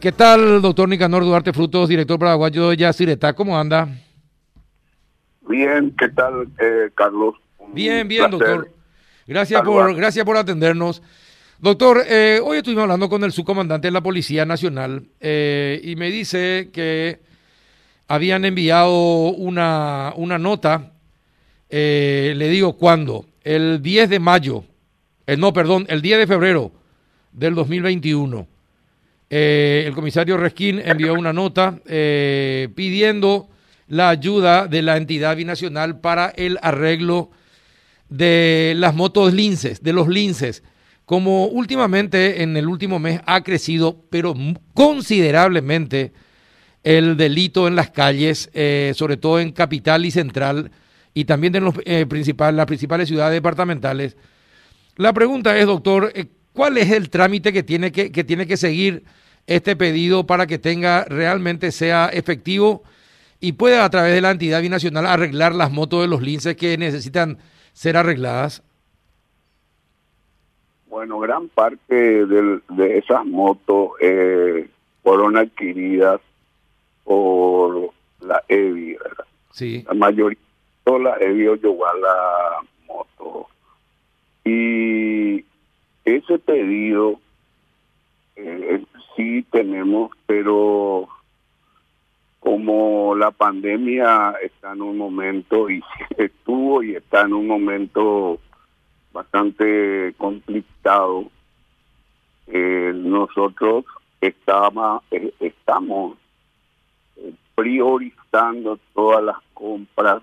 ¿Qué tal, doctor Nicanor Duarte Frutos, director paraguayo de Yacyretá? ¿Cómo anda? Bien, ¿qué tal, eh, Carlos? Un bien, bien, doctor. Gracias por, gracias por atendernos. Doctor, eh, hoy estuvimos hablando con el subcomandante de la Policía Nacional eh, y me dice que habían enviado una, una nota, le digo cuándo, el 10 de mayo, no, perdón, el 10 de febrero del 2021 eh, el comisario Resquín envió una nota eh, pidiendo la ayuda de la entidad binacional para el arreglo de las motos linces, de los linces. Como últimamente en el último mes ha crecido, pero considerablemente, el delito en las calles, eh, sobre todo en capital y central, y también en los, las principales ciudades departamentales. La pregunta es, doctor, ¿Cuál es el trámite que tiene que, que tiene que seguir este pedido para que tenga realmente sea efectivo y pueda a través de la entidad binacional arreglar las motos de los linces que necesitan ser arregladas? Bueno, gran parte de esas motos eh, fueron adquiridas por la EVI, ¿verdad? Sí. La mayoría de la EVI llegó a la moto. Y ese pedido eh, sí tenemos, pero como la pandemia está en un momento y estuvo y está en un momento bastante complicado, eh, nosotros estamos, eh, estamos priorizando todas las compras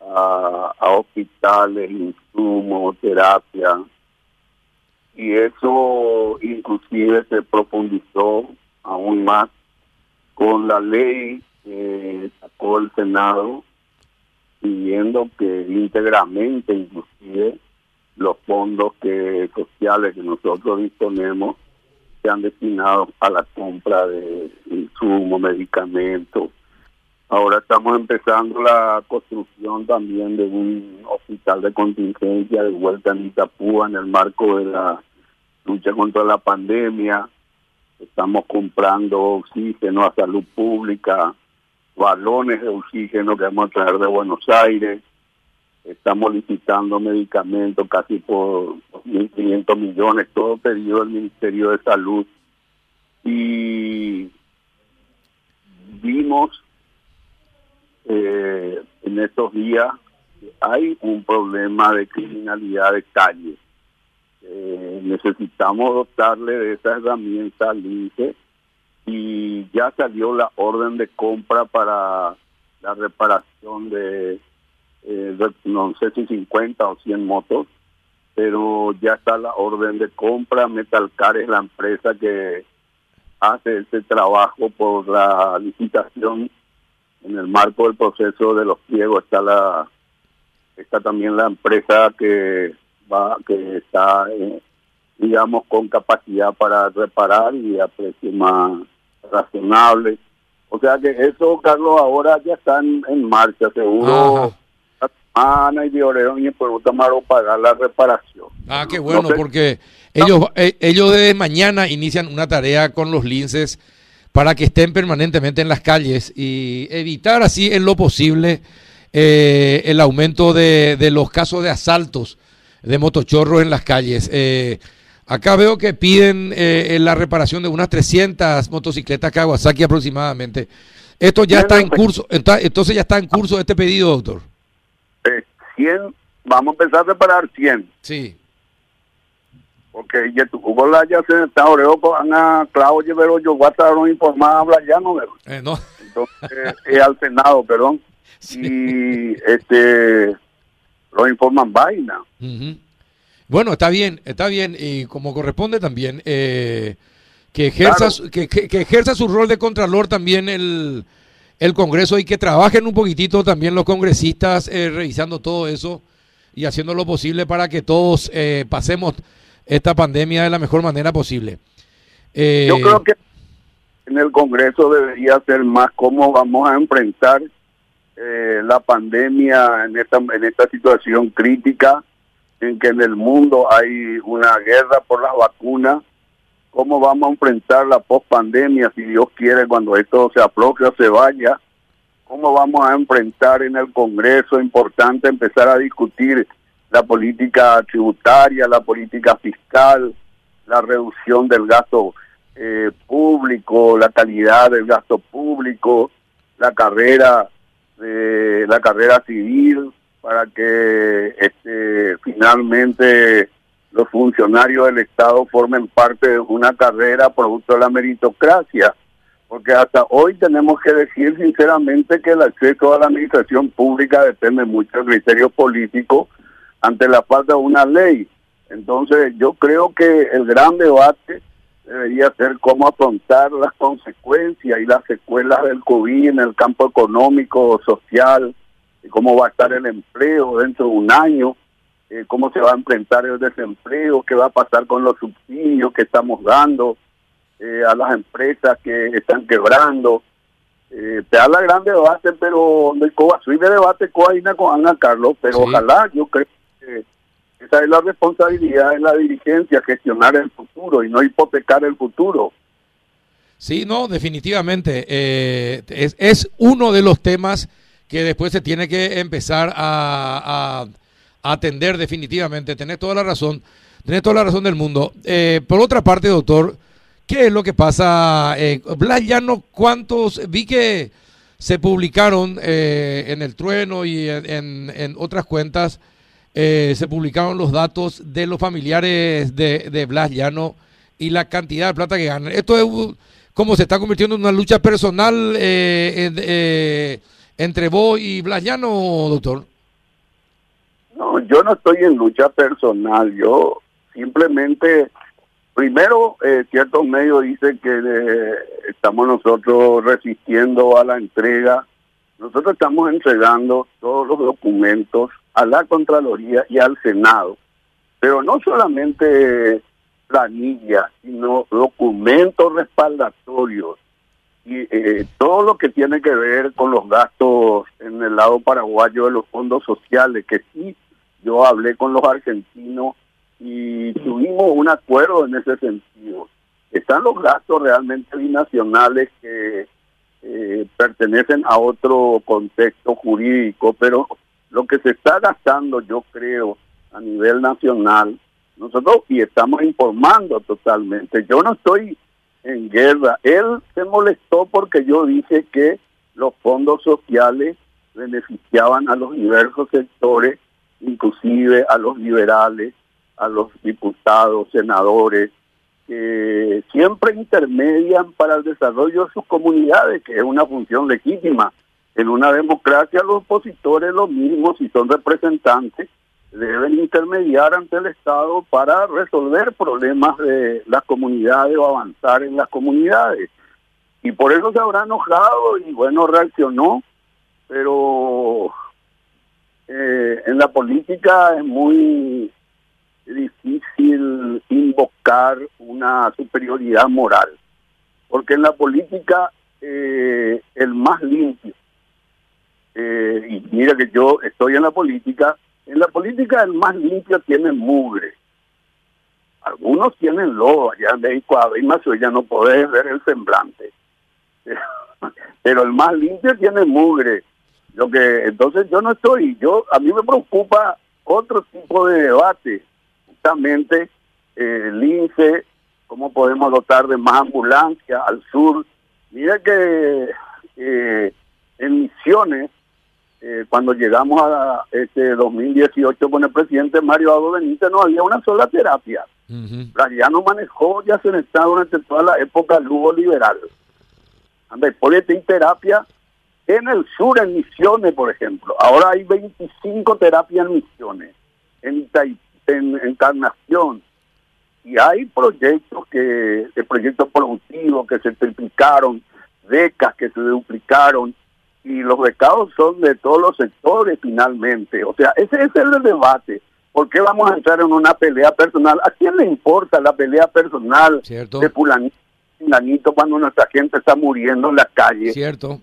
a, a hospitales, insumos, terapia, y eso inclusive se profundizó aún más con la ley que sacó el Senado pidiendo que íntegramente inclusive los fondos que sociales que nosotros disponemos sean destinados a la compra de insumos, medicamentos. Ahora estamos empezando la construcción también de un hospital de contingencia de vuelta en Itapúa en el marco de la lucha contra la pandemia. Estamos comprando oxígeno a salud pública, balones de oxígeno que vamos a traer de Buenos Aires. Estamos licitando medicamentos casi por 1.500 millones, todo pedido del Ministerio de Salud. Y vimos eh, en estos días hay un problema de criminalidad de calle. Eh, necesitamos dotarle de esa herramienta al INSE y ya salió la orden de compra para la reparación de, eh, no sé si 50 o 100 motos, pero ya está la orden de compra. Metalcar es la empresa que hace ese trabajo por la licitación en el marco del proceso de los pliegos está la está también la empresa que va que está eh, digamos con capacidad para reparar y a precio más razonable o sea que eso Carlos ahora ya está en, marcha seguro. Ana y Diorero y por pagar la reparación. Ah qué bueno porque ellos eh, ellos desde mañana inician una tarea con los linces para que estén permanentemente en las calles y evitar así en lo posible eh, el aumento de, los casos de asaltos de motochorros en las calles. Eh, acá veo que piden eh, la reparación de unas 300 motocicletas Kawasaki aproximadamente. Esto ya está en curso, entonces ya está en curso este pedido, doctor. 100, vamos a empezar a reparar 100. Sí porque ya tu la ya se está oreo ana clavo llevero yo guata no informar habla ya no eh, entonces eh, al senado perdón. Y este lo informan vaina. Bueno está bien está bien y como corresponde también eh, que ejerza que, que, ejerza su rol de contralor también el el Congreso y que trabajen un poquitito también los congresistas revisando todo eso y haciendo lo posible para que todos pasemos esta pandemia de la mejor manera posible. Eh, Yo creo que en el Congreso debería ser más cómo vamos a enfrentar eh, la pandemia en esta, en esta situación crítica en que en el mundo hay una guerra por las vacunas. Cómo vamos a enfrentar la post-pandemia, si Dios quiere, cuando esto se aproxime o se vaya, cómo vamos a enfrentar en el Congreso, importante empezar a discutir la política tributaria, la política fiscal, la reducción del gasto eh, público, la calidad del gasto público, la carrera de la carrera civil para que este, finalmente los funcionarios del Estado formen parte de una carrera producto de la meritocracia, porque hasta hoy tenemos que decir sinceramente que el acceso a la administración pública depende mucho del criterio político ante la falta de una ley. Entonces yo creo que el gran debate debería ser cómo afrontar las consecuencias y las secuelas del COVID en el campo económico, social, y cómo va a estar el empleo dentro de un año, eh, cómo se va a enfrentar el desempleo, qué va a pasar con los subsidios que estamos dando eh, a las empresas que están quebrando. Eh, te habla grande debate, pero no soy de debate con Ana Carlos, pero ojalá yo creo esa es la responsabilidad de la dirigencia, gestionar el futuro y no hipotecar el futuro. Sí, no, definitivamente. Eh, es, es, uno de los temas que después se tiene que empezar a, atender definitivamente. Tenés toda la razón, tenés toda la razón del mundo. Eh, por otra parte, doctor, ¿qué es lo que pasa? Eh, Blas Llano, ¿cuántos? Vi que se publicaron eh, en el trueno y en, en otras cuentas eh, se publicaron los datos de los familiares de, de, Blas Llano y la cantidad de plata que ganan. Esto es como se está convirtiendo en una lucha personal eh, eh, entre vos y Blas Llano, doctor. No, yo no estoy en lucha personal, yo simplemente, primero, ciertos medios dicen que estamos nosotros resistiendo a la entrega nosotros estamos entregando todos los documentos a la Contraloría y al Senado, pero no solamente planillas, sino documentos respaldatorios y eh, todo lo que tiene que ver con los gastos en el lado paraguayo de los fondos sociales, que sí, yo hablé con los argentinos y tuvimos un acuerdo en ese sentido. Están los gastos realmente binacionales que eh, pertenecen a otro contexto jurídico, pero lo que se está gastando, yo creo, a nivel nacional, nosotros y estamos informando totalmente. Yo no estoy en guerra. Él se molestó porque yo dije que los fondos sociales beneficiaban a los diversos sectores, inclusive a los liberales, a los diputados, senadores, que siempre intermedian para el desarrollo de sus comunidades, que es una función legítima. En una democracia los opositores, los mismos, si son representantes, deben intermediar ante el Estado para resolver problemas de las comunidades o avanzar en las comunidades. Y por eso se habrá enojado y bueno, reaccionó, pero eh, en la política es muy difícil invocar una superioridad moral, porque en la política eh, el más limpio, eh, y mira que yo estoy en la política, en la política el más limpio tiene mugre. Algunos tienen lodo, allá en México a ya no podés ver el semblante. Pero el más limpio tiene mugre. Lo que entonces yo no estoy, yo a mí me preocupa otro tipo de debate justamente eh, el INSE, cómo podemos dotar de más ambulancia al sur. Mira que eh, en Misiones, eh, cuando llegamos a este 2018 con el presidente Mario Aldo Benítez, no había una sola terapia. Ya no manejó, ya se necesitaba durante toda la época Lugo liberal. Anda, y terapia en el sur, en Misiones, por ejemplo. Ahora hay 25 terapias en Misiones. En en encarnación. Y hay proyectos que, de proyectos productivos que se triplicaron, becas que se duplicaron, y los becados son de todos los sectores finalmente. O sea, ese, es el debate. ¿Por qué vamos a entrar en una pelea personal? ¿A quién le importa la pelea personal de fulanito, cuando nuestra gente está muriendo en la calle? Cierto.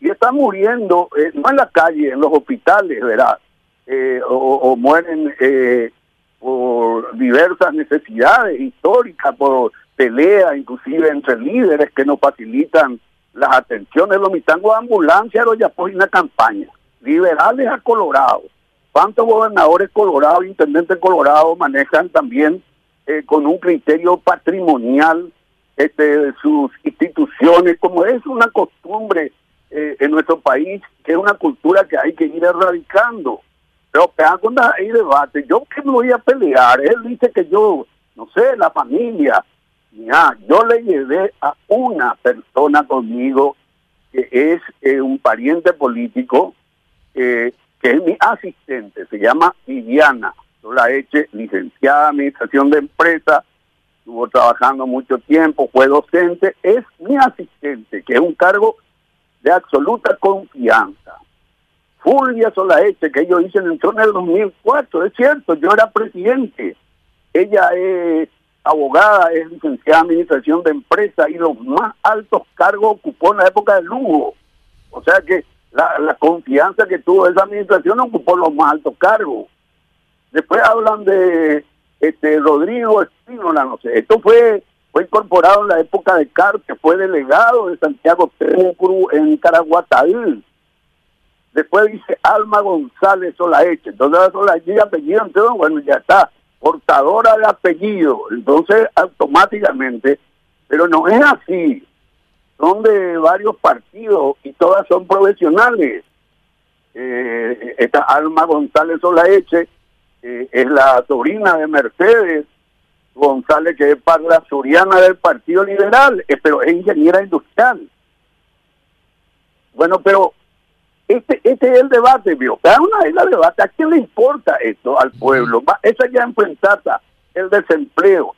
Y está muriendo, eh, no en la calle, en los hospitales, ¿verdad? Eh, o, mueren eh, por diversas necesidades históricas, por pelea, inclusive entre líderes que nos facilitan las atenciones, los mitangos de ambulancia, los ya una campaña, liberales a Colorado. ¿Cuántos gobernadores colorados, intendentes colorados manejan también eh, con un criterio patrimonial este, sus instituciones, como es una costumbre eh, en nuestro país, que es una cultura que hay que ir erradicando? Pero cuando hay debate, yo que me voy a pelear, él dice que yo, no sé, la familia, ya, yo le llevé a una persona conmigo que es eh, un pariente político, eh, que es mi asistente, se llama Viviana Solaeche, licenciada en Administración de Empresa, estuvo trabajando mucho tiempo, fue docente, es mi asistente, que es un cargo de absoluta confianza. Fulvia Solaeche, que yo hice entró en el 2004, es cierto, yo era presidente. Ella es abogada, es licenciada en administración de empresas y los más altos cargos ocupó en la época de Lugo. O sea que la, confianza que tuvo esa administración ocupó los más altos cargos. Después hablan de este Rodrigo Espínola, no sé. Esto fue fue incorporado en la época de Car, que fue delegado de Santiago Cruz en Caraguatal. Después dice Alma González Solaeche. Entonces Solaeche y apellido, entonces, bueno, ya está portadora de apellido, entonces automáticamente, pero no es así, son de varios partidos y todas son profesionales. Eh, esta Alma González Solaeche eh, es la sobrina de Mercedes González, que es la suriana del Partido Liberal, eh, pero es ingeniera industrial. Bueno, pero este, este es el debate, vio. Cada una vez la debate. ¿A quién le importa esto al pueblo? Esa ya enfrentada, el desempleo.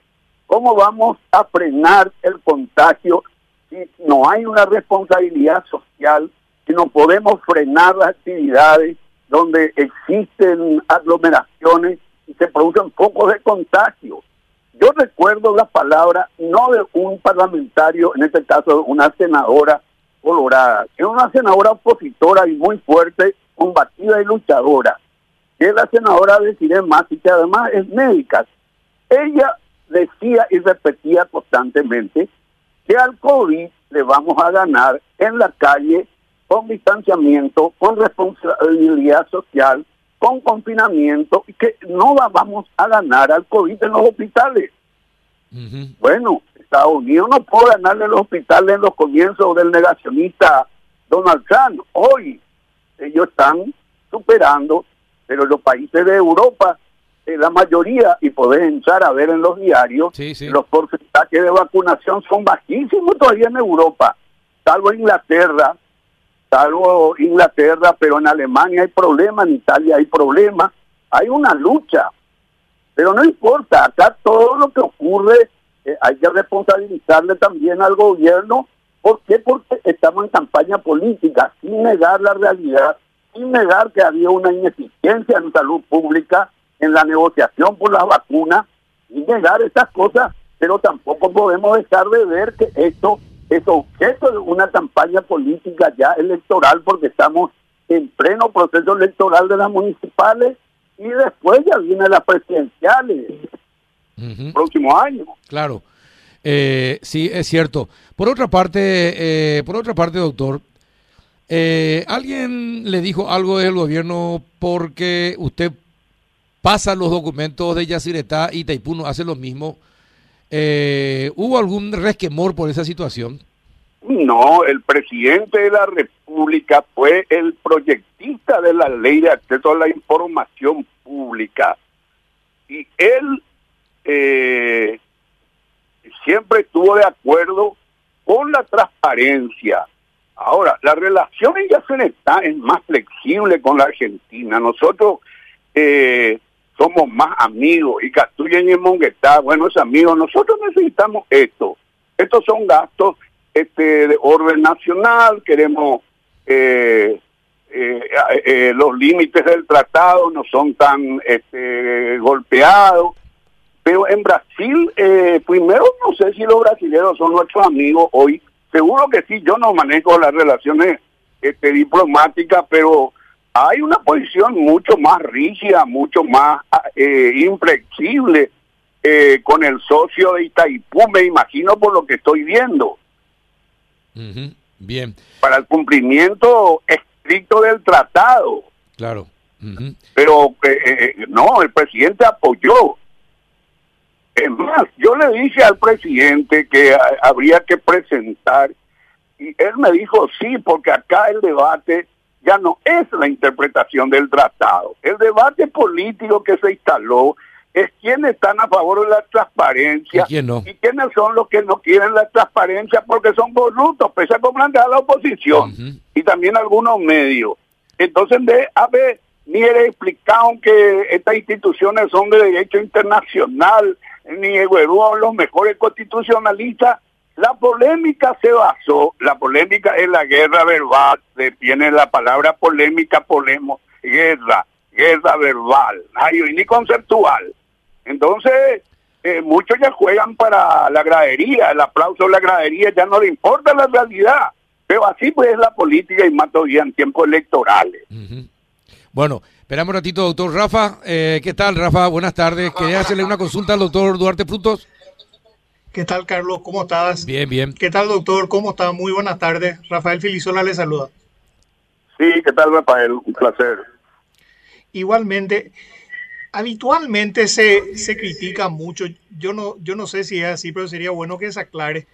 ¿Cómo vamos a frenar el contagio si no hay una responsabilidad social, si no podemos frenar las actividades donde existen aglomeraciones y se producen focos de contagio? Yo recuerdo la palabra no de un parlamentario, en este caso una senadora colorada, es una senadora opositora y muy fuerte, combativa y luchadora, que es la senadora de Cire y que además es médica. Ella decía y repetía constantemente que al COVID le vamos a ganar en la calle con distanciamiento, con responsabilidad social, con confinamiento, y que no vamos a ganar al COVID en los hospitales. Bueno, Estados Unidos no puede ganarle los hospitales en los comienzos del negacionista Donald Trump. Hoy ellos están superando, pero los países de Europa, eh, la mayoría, y podés entrar a ver en los diarios, los porcentajes de vacunación son bajísimos todavía en Europa, salvo Inglaterra, salvo Inglaterra, pero en Alemania hay problemas, en Italia hay problemas, hay una lucha, pero no importa, acá todo lo que ocurre eh, hay que responsabilizarle también al gobierno. ¿Por qué? Porque estamos en campaña política, sin negar la realidad, sin negar que había una ineficiencia en salud pública, en la negociación por las vacunas, sin negar esas cosas, pero tampoco podemos dejar de ver que esto es objeto de una campaña política ya electoral, porque estamos en pleno proceso electoral de las municipales y después ya vienen las presidenciales próximo año. Claro. Eh, sí, es cierto. Por otra parte, eh, por otra parte, doctor, eh, ¿alguien le dijo algo del gobierno porque usted pasa los documentos de Yacyretá y Taipuno hace lo mismo? ¿Hubo algún resquemor por esa situación? No, el presidente de la República fue el proyectista de la ley de acceso a la información pública. Y él eh, siempre estuvo de acuerdo con la transparencia. Ahora, la relación en está es más flexible con la Argentina. Nosotros eh, somos más amigos y Castuyen y Monguetá, buenos amigos. Nosotros necesitamos esto. Estos son gastos este, de orden nacional. Queremos eh, eh, los límites del tratado no son tan este, golpeados. Pero en Brasil, eh, primero no sé si los brasileños son nuestros amigos hoy. Seguro que sí, yo no manejo las relaciones este, diplomáticas, pero hay una posición mucho más rígida, mucho más eh, inflexible eh, con el socio de Itaipú, me imagino por lo que estoy viendo. Bien. Para el cumplimiento estricto del tratado. Claro. Pero eh, eh, no, el presidente apoyó. Es más, yo le dije al presidente que habría que presentar, y él me dijo sí, porque acá el debate ya no es la interpretación del tratado. El debate político que se instaló es quiénes están a favor de la transparencia y, no? y quiénes son los que no quieren la transparencia porque son corruptos, pese a a la oposición y también algunos medios. Entonces, de haber ni he explicado que estas instituciones son de derecho internacional, ni son los mejores constitucionalistas. La polémica se basó, la polémica es la guerra verbal, viene la palabra polémica, polemo, guerra, guerra verbal, ay, ni conceptual. Entonces, eh, muchos ya juegan para la gradería, el aplauso de la gradería ya no le importa la realidad. Pero así pues es la política y más todavía en tiempos electorales. Bueno, esperamos un ratito, doctor Rafa. Eh, ¿Qué tal, Rafa? Buenas tardes. Quería hacerle una consulta al doctor Duarte Frutos. ¿Qué tal, Carlos? ¿Cómo estás? Bien, bien. ¿Qué tal, doctor? ¿Cómo está? Muy buenas tardes. Rafael Filisola le saluda. Sí, ¿qué tal, Rafael? Un placer. Igualmente, habitualmente se, se critica mucho, yo no, yo no sé si es así, pero sería bueno que se aclare,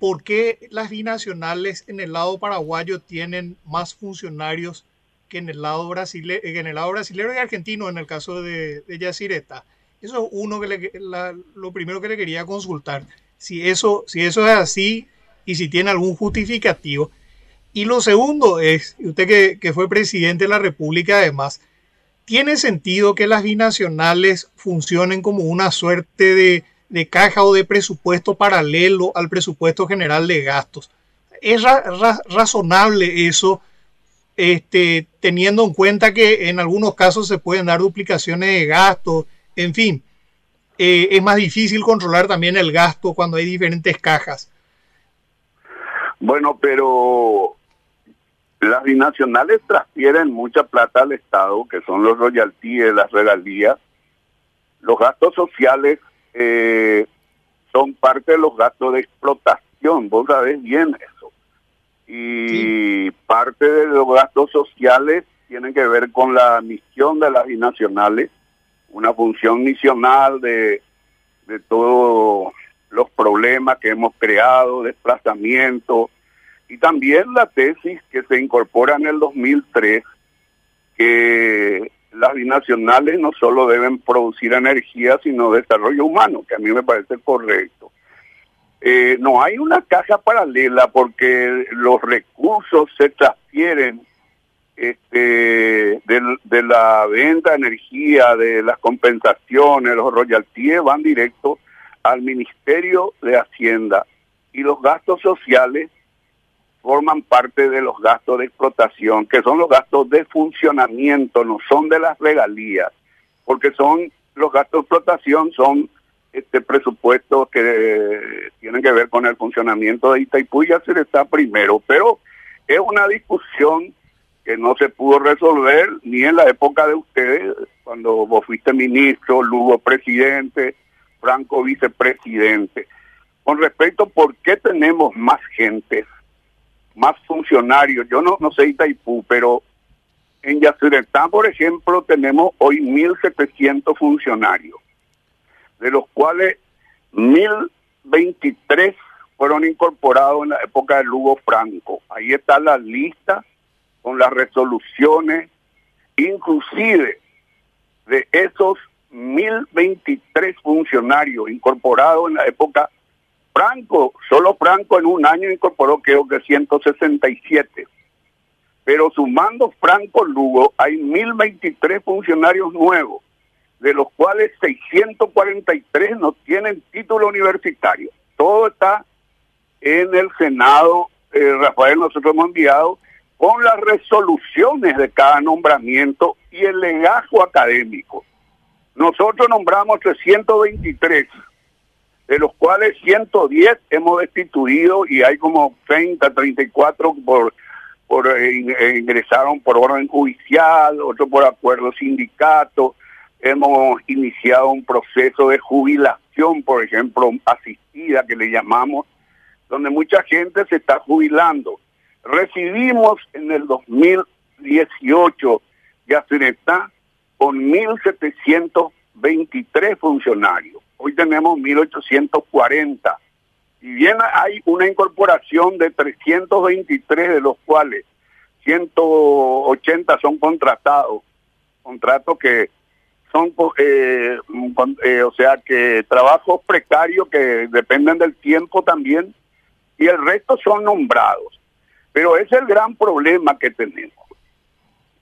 por qué las binacionales en el lado paraguayo tienen más funcionarios que en el lado, brasile, en el lado brasilero y argentino en el caso de, de Yacireta. Eso es uno que le, lo primero que le quería consultar, si eso, si eso es así y si tiene algún justificativo. Y lo segundo es, usted que, que fue presidente de la República además, ¿tiene sentido que las binacionales funcionen como una suerte de, caja o de presupuesto paralelo al presupuesto general de gastos? ¿Es razonable eso, este, teniendo en cuenta que en algunos casos se pueden dar duplicaciones de gastos? En fin, eh, es más difícil controlar también el gasto cuando hay diferentes cajas. Bueno, pero las binacionales transfieren mucha plata al Estado, que son los royalties, las regalías. Los gastos sociales eh, son parte de los gastos de explotación, vos sabés bien eso. Y parte de los gastos sociales tienen que ver con la misión de las binacionales, una función misional de, de todos los problemas que hemos creado, desplazamiento, y también la tesis que se incorpora en el 2003, que las binacionales no solo deben producir energía, sino desarrollo humano, que a mí me parece correcto. Eh, no hay una caja paralela porque los recursos se transfieren este, de, la venta de energía, de las compensaciones, los royalties van directo al Ministerio de Hacienda y los gastos sociales forman parte de los gastos de explotación, que son los gastos de funcionamiento, no son de las regalías, porque son los gastos de explotación son este presupuestos que tienen que ver con el funcionamiento de Itaipú y se está primero, pero es una discusión que no se pudo resolver ni en la época de ustedes, cuando vos fuiste ministro, Lugo presidente, Franco vicepresidente. Con respecto por qué tenemos más gente más funcionarios. Yo no, no sé Itaipú, pero en Yacyretá, por ejemplo, tenemos hoy 1.700 funcionarios, de los cuales 1.023 fueron incorporados en la época de Lugo Franco. Ahí está la lista con las resoluciones, inclusive de esos 1.023 funcionarios incorporados en la época Franco, solo Franco en un año incorporó creo que 167. Pero sumando Franco Lugo, hay 1023 funcionarios nuevos, de los cuales 643 no tienen título universitario. Todo está en el Senado, eh, Rafael, nosotros hemos enviado con las resoluciones de cada nombramiento y el legajo académico. Nosotros nombramos 323 de los cuales 110 hemos destituido y hay como 30, 34 por, por eh, eh, ingresaron por orden judicial, otro por acuerdo sindicato, hemos iniciado un proceso de jubilación, por ejemplo, asistida que le llamamos, donde mucha gente se está jubilando. Recibimos en el 2018 está con 1.723 funcionarios. Hoy tenemos 1.840. Y bien hay una incorporación de 323, de los cuales 180 son contratados, contratos que son, eh, eh, o sea, que trabajos precarios que dependen del tiempo también, y el resto son nombrados. Pero ese es el gran problema que tenemos.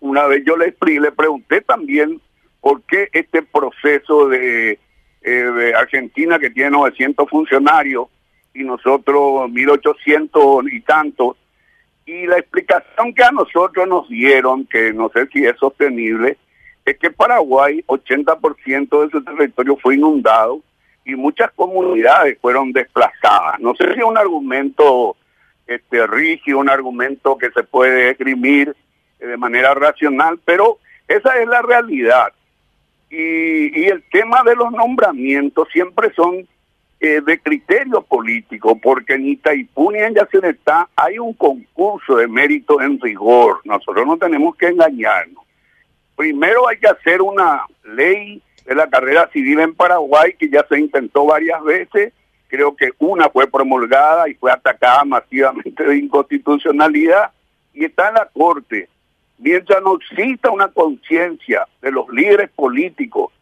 Una vez yo le, le pregunté también por qué este proceso de, de Argentina, que tiene 900 funcionarios, y nosotros 1800 y tantos, y la explicación que a nosotros nos dieron, que no sé si es sostenible, es que Paraguay, 80% de su territorio fue inundado y muchas comunidades fueron desplazadas. No sé si es un argumento este, rígido, un argumento que se puede esgrimir eh, de manera racional, pero esa es la realidad. Y, y el tema de los nombramientos siempre son eh, de criterio político, porque en Itaipú ni en Yacyretá hay un concurso de mérito en rigor. Nosotros no tenemos que engañarnos. Primero hay que hacer una ley de la carrera civil en Paraguay que ya se intentó varias veces. Creo que una fue promulgada y fue atacada masivamente de inconstitucionalidad y está en la Corte. Mientras no exista una conciencia de los líderes políticos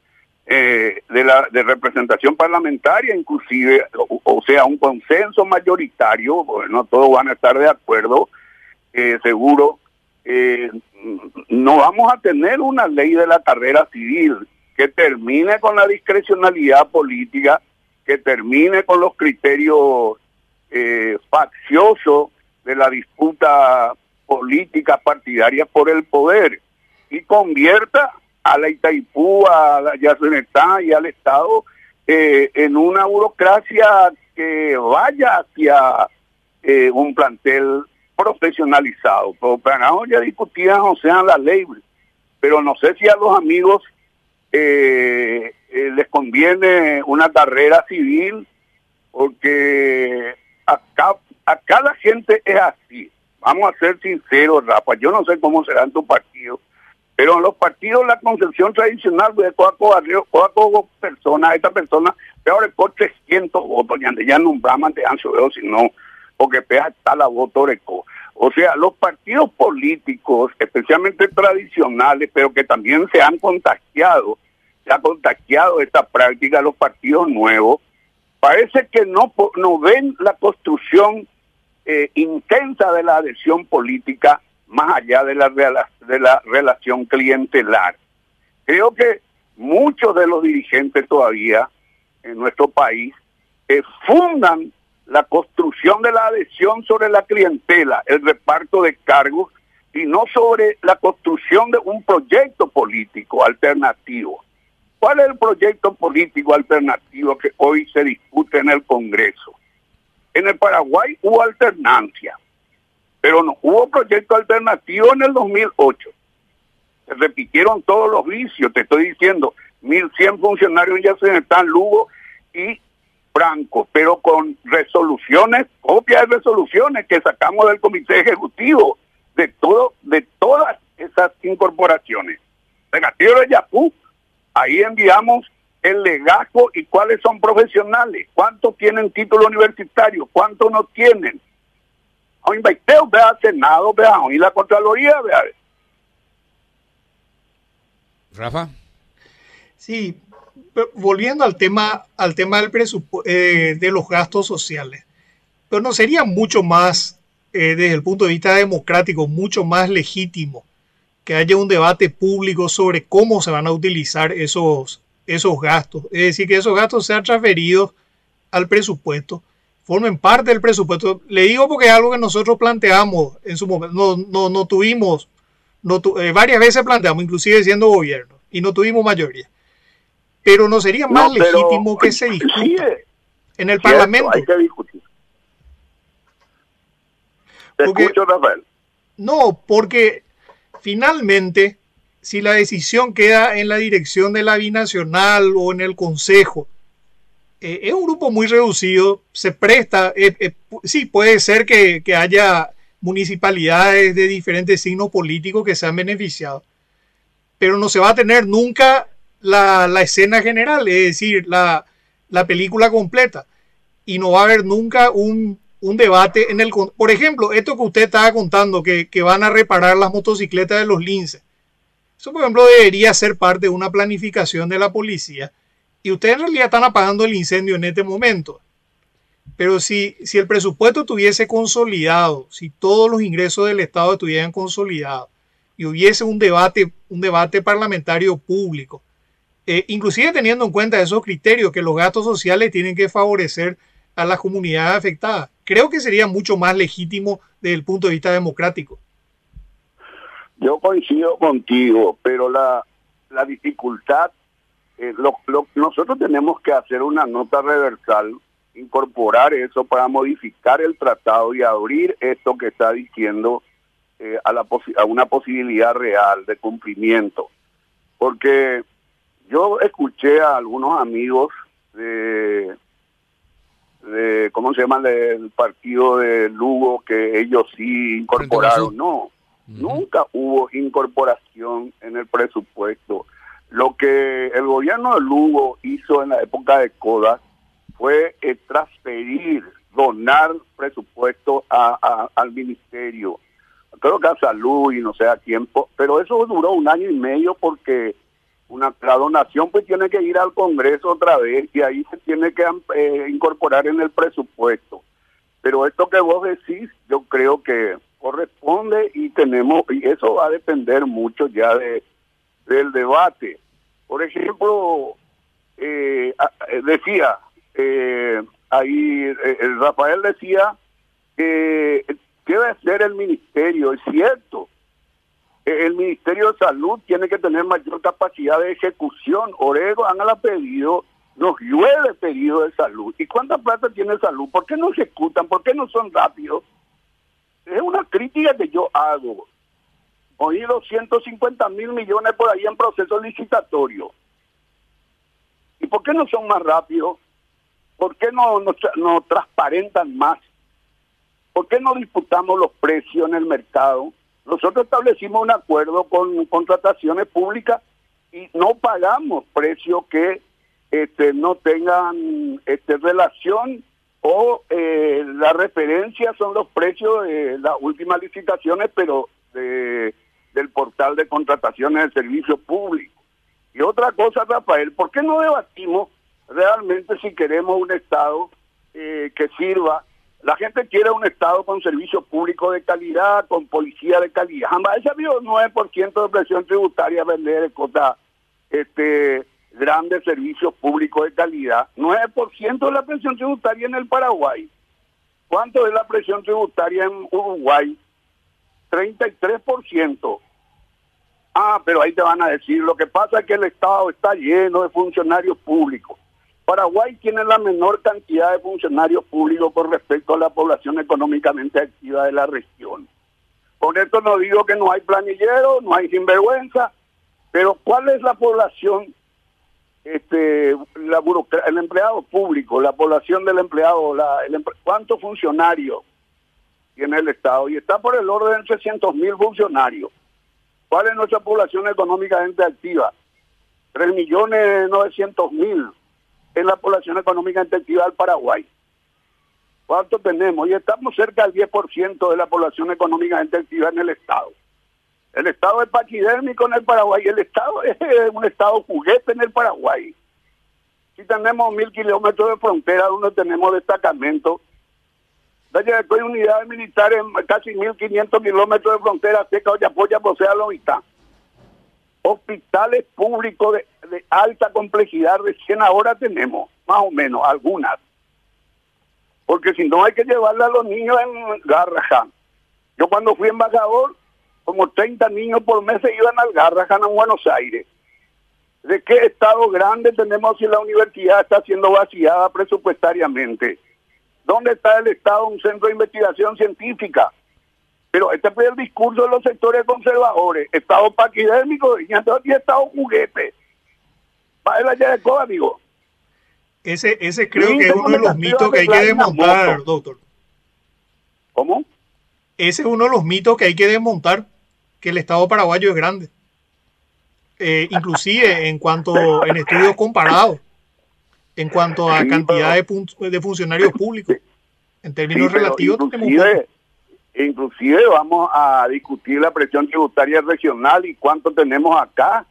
eh, de la de representación parlamentaria, inclusive, o, sea, un consenso mayoritario, bueno, todos van a estar de acuerdo, eh, seguro, eh, no vamos a tener una ley de la carrera civil que termine con la discrecionalidad política, que termine con los criterios eh, facciosos de la disputa política partidaria por el poder y convierta a la Itaipú, a la Yacenetá y al Estado eh, en una burocracia que vaya hacia eh, un plantel profesionalizado. Pero para ya discutían, o sea, la ley, pero no sé si a los amigos eh, eh, les conviene una carrera civil, porque acá, acá la gente es así. Vamos a ser sinceros, Rafa, yo no sé cómo será en tu partido, pero en los partidos la concepción tradicional de cuatro personas, esta persona, peor por 300 votos, ya, nombramos de Ancho Veo, sino porque pega está la voto O sea, los partidos políticos, especialmente tradicionales, pero que también se han contagiado, se ha contagiado esta práctica, los partidos nuevos, parece que no, no ven la construcción eh, intensa de la adhesión política más allá de la, de la relación clientelar. Creo que muchos de los dirigentes todavía en nuestro país eh, fundan la construcción de la adhesión sobre la clientela, el reparto de cargos y no sobre la construcción de un proyecto político alternativo. ¿Cuál es el proyecto político alternativo que hoy se discute en el Congreso? En el Paraguay hubo alternancia, pero no hubo proyecto alternativo en el 2008. Se repitieron todos los vicios, te estoy diciendo, 1.100 funcionarios ya se están Lugo y Franco, pero con resoluciones, copias de resoluciones que sacamos del comité ejecutivo de todo, de todas esas incorporaciones. De Castillo de Yapú, ahí enviamos el legajo y cuáles son profesionales, cuántos tienen título universitario, cuántos no tienen. Hoy inviteo, vea Senado, vea, hoy la Contraloría, vea. Rafa. Sí, volviendo al tema, al tema del eh, de los gastos sociales, pero no sería mucho más, eh, desde el punto de vista democrático, mucho más legítimo que haya un debate público sobre cómo se van a utilizar esos, esos gastos. Es decir, que esos gastos sean transferidos al presupuesto, formen parte del presupuesto. Le digo porque es algo que nosotros planteamos en su momento, no, no, no tuvimos, no eh, varias veces planteamos, inclusive siendo gobierno, y no tuvimos mayoría pero no sería más legítimo que se discuta en el Parlamento. Hay que discutir. Te escucho, Rafael. No, porque finalmente si la decisión queda en la dirección de la binacional o en el consejo, eh, es un grupo muy reducido, se presta, eh, eh, sí, puede ser que, haya municipalidades de diferentes signos políticos que se han beneficiado, pero no se va a tener nunca la, escena general, es decir, la, película completa, y no va a haber nunca un, debate en el... Por ejemplo, esto que usted estaba contando, que, que van a reparar las motocicletas de los linces, eso por ejemplo debería ser parte de una planificación de la policía y ustedes en realidad están apagando el incendio en este momento. Pero si, si el presupuesto estuviese consolidado, si todos los ingresos del Estado estuvieran consolidados y hubiese un debate, un debate parlamentario público, eh, inclusive teniendo en cuenta esos criterios que los gastos sociales tienen que favorecer a las comunidades afectadas, creo que sería mucho más legítimo desde el punto de vista democrático. Yo coincido contigo, pero la, la dificultad eh, lo, nosotros tenemos que hacer una nota reversal, incorporar eso para modificar el tratado y abrir esto que está diciendo eh, a, la a una posibilidad real de cumplimiento. Porque yo escuché a algunos amigos de, de ¿cómo se llama?, del partido de Lugo, que ellos sí incorporaron. No, nunca hubo incorporación en el presupuesto. Lo que el gobierno de Lugo hizo en la época de Coda fue eh, transferir, donar presupuesto a, al ministerio, creo que a salud y no sé a tiempo, pero eso duró un año y medio porque una, la donación pues tiene que ir al Congreso otra vez y ahí se tiene que eh, incorporar en el presupuesto. Pero esto que vos decís, yo creo que corresponde y tenemos, y eso va a depender mucho ya de del debate. Por ejemplo, eh, eh, decía, eh, ahí Rafael decía que debe ser el ministerio, es cierto. El Ministerio de Salud tiene que tener mayor capacidad de ejecución. Orego, han pedido, nos llueve pedido de salud. ¿Y cuánta plata tiene salud? ¿Por qué no ejecutan? ¿Por qué no son rápidos? Es una crítica que yo hago oí 250 mil millones por ahí en proceso licitatorio. ¿Y por qué no son más rápidos? ¿Por qué no, no, transparentan más? ¿Por qué no disputamos los precios en el mercado? Nosotros establecimos un acuerdo con contrataciones públicas y no pagamos precios que este, no tengan este, relación o eh, la referencia son los precios de las últimas licitaciones, pero de del portal de contrataciones de servicio público. Y otra cosa, Rafael, ¿por qué no debatimos realmente si queremos un Estado eh, que sirva? La gente quiere un Estado con servicio público de calidad, con policía de calidad. Jamás ha habido 9% de presión tributaria vender cosas este, grandes servicios públicos de calidad. 9% de la presión tributaria en el Paraguay. ¿Cuánto es la presión tributaria en Uruguay? 33%. Ah, pero ahí te van a decir, lo que pasa es que el Estado está lleno de funcionarios públicos. Paraguay tiene la menor cantidad de funcionarios públicos con respecto a la población económicamente activa de la región. Con esto no digo que no hay planillero, no hay sinvergüenza, pero ¿cuál es la población, este, la el empleado público, la población del empleado, la, el, cuántos funcionarios tiene el Estado? Y está por el orden de 300 mil funcionarios. ¿Cuál es nuestra población económicamente activa? 3.900.000 es la población económicamente activa del Paraguay. ¿Cuánto tenemos? Y estamos cerca del 10% de la población económicamente activa en el Estado. El Estado es paquidérmico en el Paraguay. El Estado es un Estado juguete en el Paraguay. Si tenemos mil kilómetros de frontera donde tenemos destacamentos, hay unidades militares en casi 1.500 kilómetros de frontera seca, ya apoya por sea la mitad. Hospitales públicos de, alta complejidad, recién ahora tenemos, más o menos, algunas. Porque si no hay que llevarle a los niños en Garrahan. Yo cuando fui embajador, como 30 niños por mes se iban al Garrahan en Buenos Aires. ¿De qué estado grande tenemos si la universidad está siendo vaciada presupuestariamente? ¿Dónde está el Estado un centro de investigación científica? Pero este fue el discurso de los sectores conservadores. Estado paquidérmico y Estado juguete. Para allá de código. Ese, ese creo que es uno de los mitos que hay que desmontar, doctor. ¿Cómo? Ese es uno de los mitos que hay que desmontar, que el Estado paraguayo es grande. Eh, inclusive en cuanto en estudios comparados, en cuanto a cantidad de, de, funcionarios públicos, en términos relativos. Inclusive, inclusive vamos a discutir la presión tributaria regional y cuánto tenemos acá,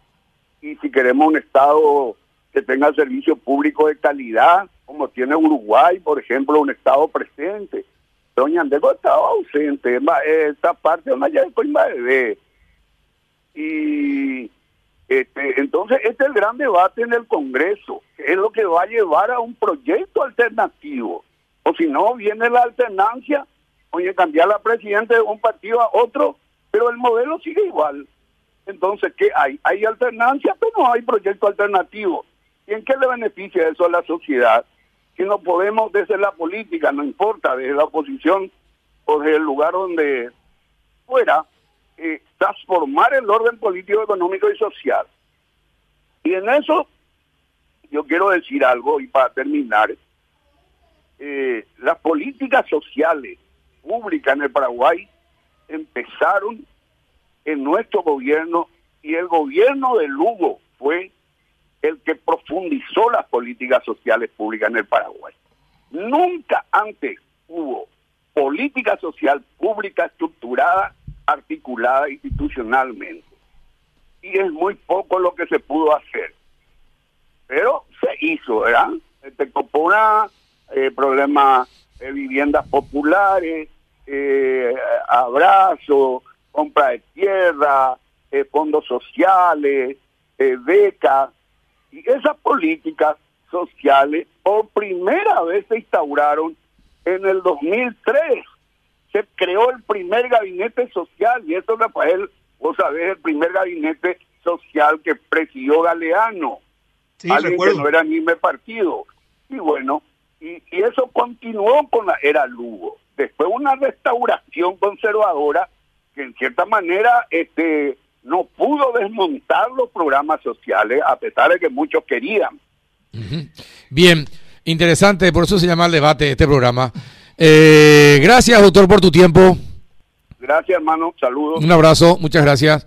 y si queremos un Estado que tenga servicio público de calidad, como tiene Uruguay, por ejemplo, un Estado presente. Doña Andego estaba ausente, esta parte de una de Y este, entonces, este es el gran debate en el Congreso, es lo que va a llevar a un proyecto alternativo. O si no, viene la alternancia, oye, cambiar la presidenta de un partido a otro, pero el modelo sigue igual. Entonces, ¿qué hay? Hay alternancia, pero no hay proyecto alternativo. ¿Y en qué le beneficia eso a la sociedad? Que no podemos desde la política, no importa, desde la oposición o desde el lugar donde fuera, eh, transformar el orden político, económico y social. Y en eso yo quiero decir algo y para terminar, eh, las políticas sociales públicas en el Paraguay empezaron en nuestro gobierno y el gobierno de Lugo fue el que profundizó las políticas sociales públicas en el Paraguay. Nunca antes hubo política social pública estructurada articulada institucionalmente. Y es muy poco lo que se pudo hacer. Pero se hizo, ¿verdad? Este Copona, eh, problema de viviendas populares, eh, abrazo, compra de tierra, eh, fondos sociales, eh, becas. Y esas políticas sociales por primera vez se instauraron en el 2003 se creó el primer gabinete social, y esto, Rafael, vos sabés, el primer gabinete social que presidió Galeano, sí, alguien que no era ni me partido. Y bueno, y, eso continuó con la era Lugo. Después una restauración conservadora que en cierta manera este no pudo desmontar los programas sociales, a pesar de que muchos querían. Bien, interesante, por eso se llama el debate este programa. Eh, gracias, doctor, por tu tiempo. Gracias, hermano. Saludos. Un abrazo, muchas gracias.